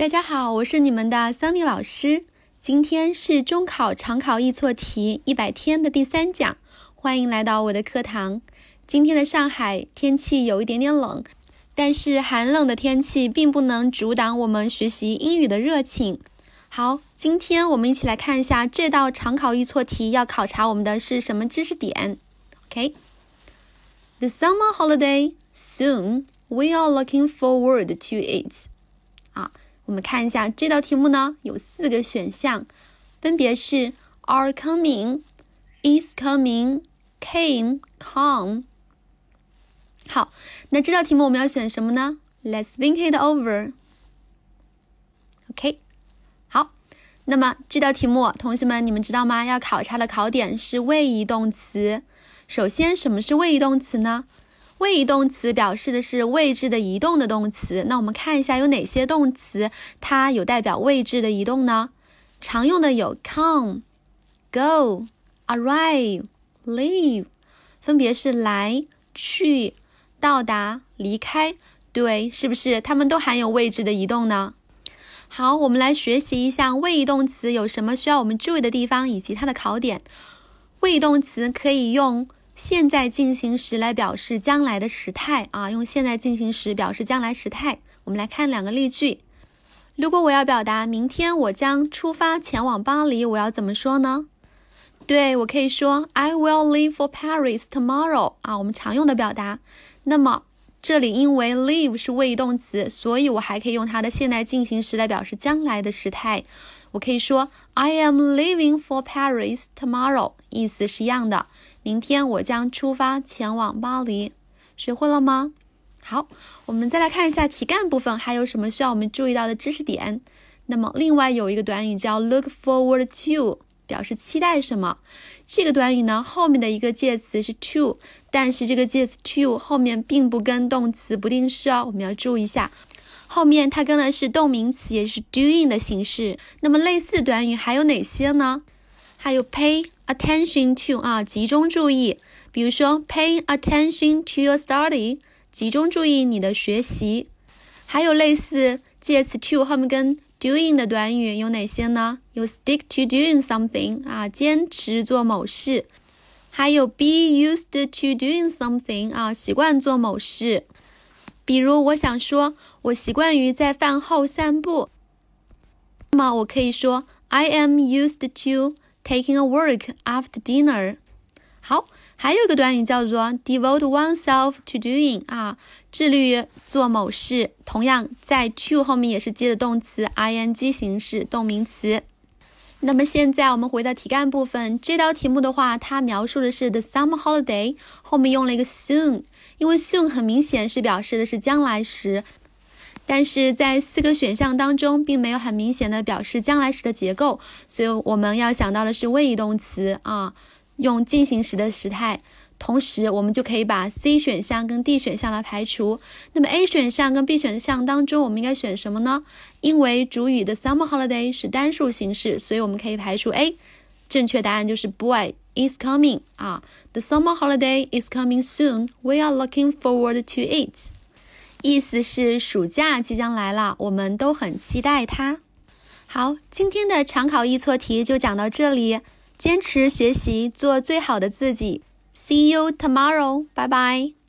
大家好，我是你们的 Sunny 老师。今天是中考常考易错题一百天的第三讲，欢迎来到我的课堂。今天的上海天气有一点点冷，但是寒冷的天气并不能阻挡我们学习英语的热情。好，今天我们一起来看一下这道常考易错题要考察我们的是什么知识点。OK，The summer holiday soon. We are looking forward to it. 啊。我们看一下这道题目呢，有四个选项，分别是 are coming, is coming, came, come。好，那这道题目我们要选什么呢？Let's think it over。OK，好，那么这道题目，同学们你们知道吗？要考察的考点是位移动词。首先，什么是位移动词呢？位移动词表示的是位置的移动的动词。那我们看一下有哪些动词它有代表位置的移动呢？常用的有 come、go、arrive、leave，分别是来、去、到达、离开。对，是不是它们都含有位置的移动呢？好，我们来学习一下位移动词有什么需要我们注意的地方以及它的考点。位移动词可以用。现在进行时来表示将来的时态啊，用现在进行时表示将来时态。我们来看两个例句。如果我要表达明天我将出发前往巴黎，我要怎么说呢？对我可以说 I will leave for Paris tomorrow 啊，我们常用的表达。那么这里因为 leave 是谓语动词，所以我还可以用它的现在进行时来表示将来的时态。我可以说 I am leaving for Paris tomorrow，意思是一样的。明天我将出发前往巴黎，学会了吗？好，我们再来看一下题干部分，还有什么需要我们注意到的知识点？那么，另外有一个短语叫 look forward to，表示期待什么？这个短语呢，后面的一个介词是 to，但是这个介词 to 后面并不跟动词不定式哦，我们要注意一下，后面它跟的是动名词，也是 doing 的形式。那么类似短语还有哪些呢？还有 pay。Attention to 啊，集中注意。比如说，pay attention to your study，集中注意你的学习。还有类似介词 to 后面跟 doing 的短语有哪些呢？有 stick to doing something 啊，坚持做某事。还有 be used to doing something 啊，习惯做某事。比如我想说，我习惯于在饭后散步。那么我可以说，I am used to。Taking a work after dinner，好，还有一个短语叫做 devote oneself to doing 啊，致力于做某事。同样，在 to 后面也是接的动词 ing 形式，动名词。那么现在我们回到题干部分，这道题目的话，它描述的是 the summer holiday，后面用了一个 soon，因为 soon 很明显是表示的是将来时。但是在四个选项当中，并没有很明显的表示将来时的结构，所以我们要想到的是谓语动词啊，用进行时的时态。同时，我们就可以把 C 选项跟 D 选项来排除。那么 A 选项跟 B 选项当中，我们应该选什么呢？因为主语的 summer holiday 是单数形式，所以我们可以排除 A。正确答案就是 Boy is coming 啊，The summer holiday is coming soon. We are looking forward to it. 意思是暑假即将来了，我们都很期待它。好，今天的常考易错题就讲到这里，坚持学习，做最好的自己。See you tomorrow，拜拜。